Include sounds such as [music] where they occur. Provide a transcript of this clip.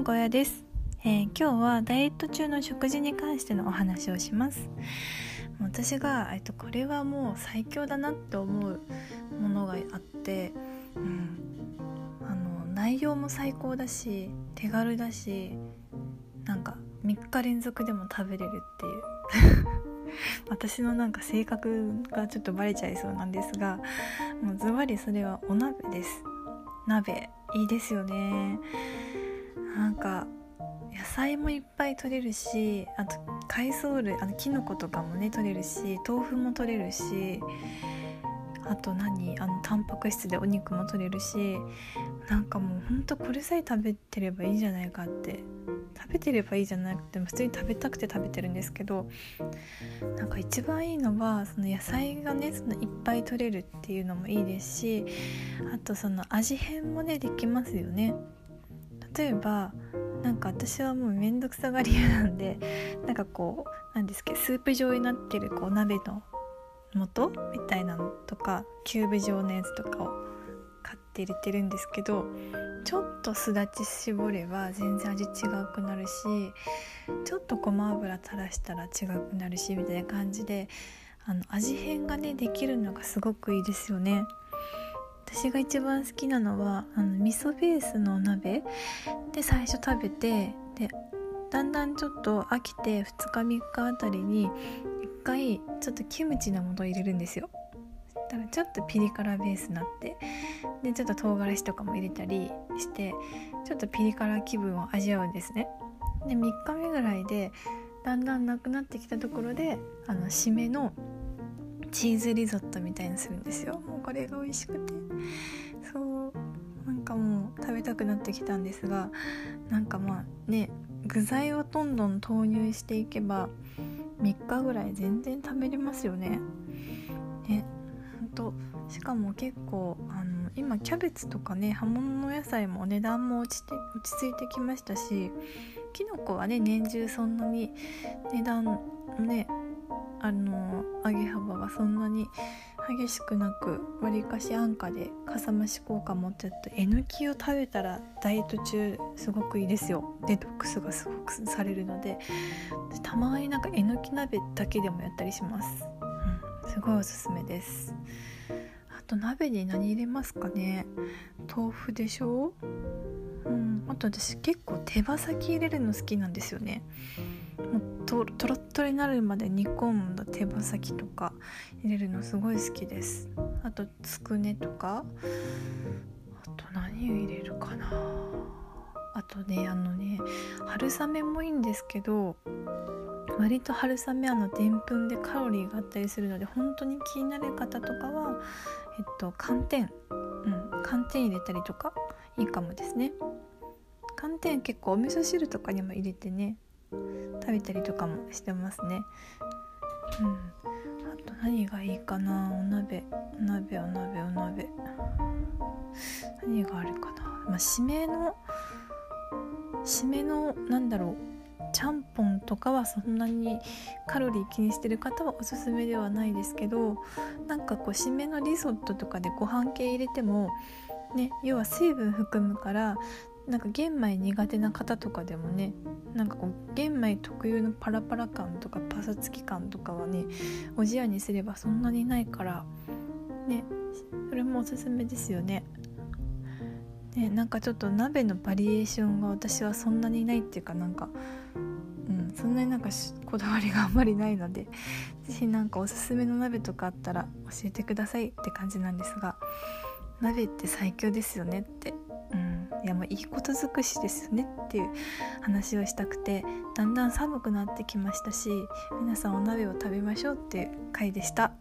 もゴヤです、えー、今日はダイエット中の食事に関してのお話をします。私が、えっと、これはもう最強だなって思うものがあって、うん、あの内容も最高だし手軽だしなんか3日連続でも食べれるっていう。[laughs] 私のなんか性格がちょっとバレちゃいそうなんですがもうズバリそれはお鍋です。鍋いいですよね。なんか野菜もいっぱい取れるしあと海藻類あのキノコとかもね取れるし豆腐も取れるしあと何あのタンパク質でお肉も取れるしなんかもうほんとこれさえ食べてればいいじゃないかって食べてればいいじゃなくても普通に食べたくて食べてるんですけどなんか一番いいのはその野菜がねそのいっぱい取れるっていうのもいいですしあとその味変もねできますよね。例えばなんか私はもう面倒くさがり屋なんで [laughs] なんかこうなんですけどスープ状になってるこう鍋の素みたいなのとかキューブ状のやつとかを買って入れてるんですけどちょっとすだち絞れば全然味違くなるしちょっとごま油垂らしたら違くなるしみたいな感じであの味変がねできるのがすごくいいですよね。私が一番好きなのはあの味噌ベースの鍋。で最初食べてでだんだんちょっと飽きて2日3日あたりに1回ちょっとキムチの素を入れるんですよ。だからちょっとピリ辛ベースになってでちょっと唐辛子とかも入れたりしてちょっとピリ辛気分を味わうんですね。で3日目ぐらいでだんだんなくなってきたところであの締めのチーズリゾットみたいにするんですよもうこれが美味しくてそうなんかもう食べたくなってきたんですがなんかまあね具材をどんどん投入していけば3日ぐらい全然食べれますよね。ねほんとしかも結構あの今キャベツとかね葉物の野菜も値段も落ちて落ち着いてきましたしきのこはね年中そんなに値段ねあの上げ幅がそんなに激しくなくわりかし安価でかさ増し効果持ってるとえのきを食べたらダイエット中すごくいいですよ。デトックスがすごくされるのでたまになんかえのき鍋だけでもやったりします、うん、すごいおすすめです。あと鍋に何入れますかね。豆腐でしょ？うんあと私結構手羽先入れるの好きなんですよね。ととろっとろになるまで煮込んだ手羽先とか入れるのすごい好きです。あとつくねとか。あと何を入れるかな。あとねあのね春雨もいいんですけど割と春雨あのでんぷんでカロリーがあったりするので本当に気になる方とかはえっと寒天。うん寒天入れたりとかいいかもですね。寒天結構お味噌汁とかにも入れてね。食べたりとかもしてますね。うん。あと何がいいかな。お鍋。お鍋お鍋お鍋。何があるかな。まあ締めの締めのなんだろう。ちゃんぽんとかはそんなにカロリー気にしてる方はおすすめではないですけどなんかこう締めのリゾットとかでご飯系入れてもね要は水分含むからなんか玄米苦手な方とかでもねなんかこう玄米特有のパラパラ感とかパサつき感とかはねおじやにすればそんなにないからねそれもおすすめですよね。ねなんかちょっと鍋のバリエーションが私はそんなにないっていうかなんかうんそんなになんかこだわりがあんまりないので是非なんかおすすめの鍋とかあったら教えてくださいって感じなんですが鍋って最強ですよねっていやもういいこと尽くしですねっていう話をしたくてだんだん寒くなってきましたし皆さんお鍋を食べましょうっていう回でした。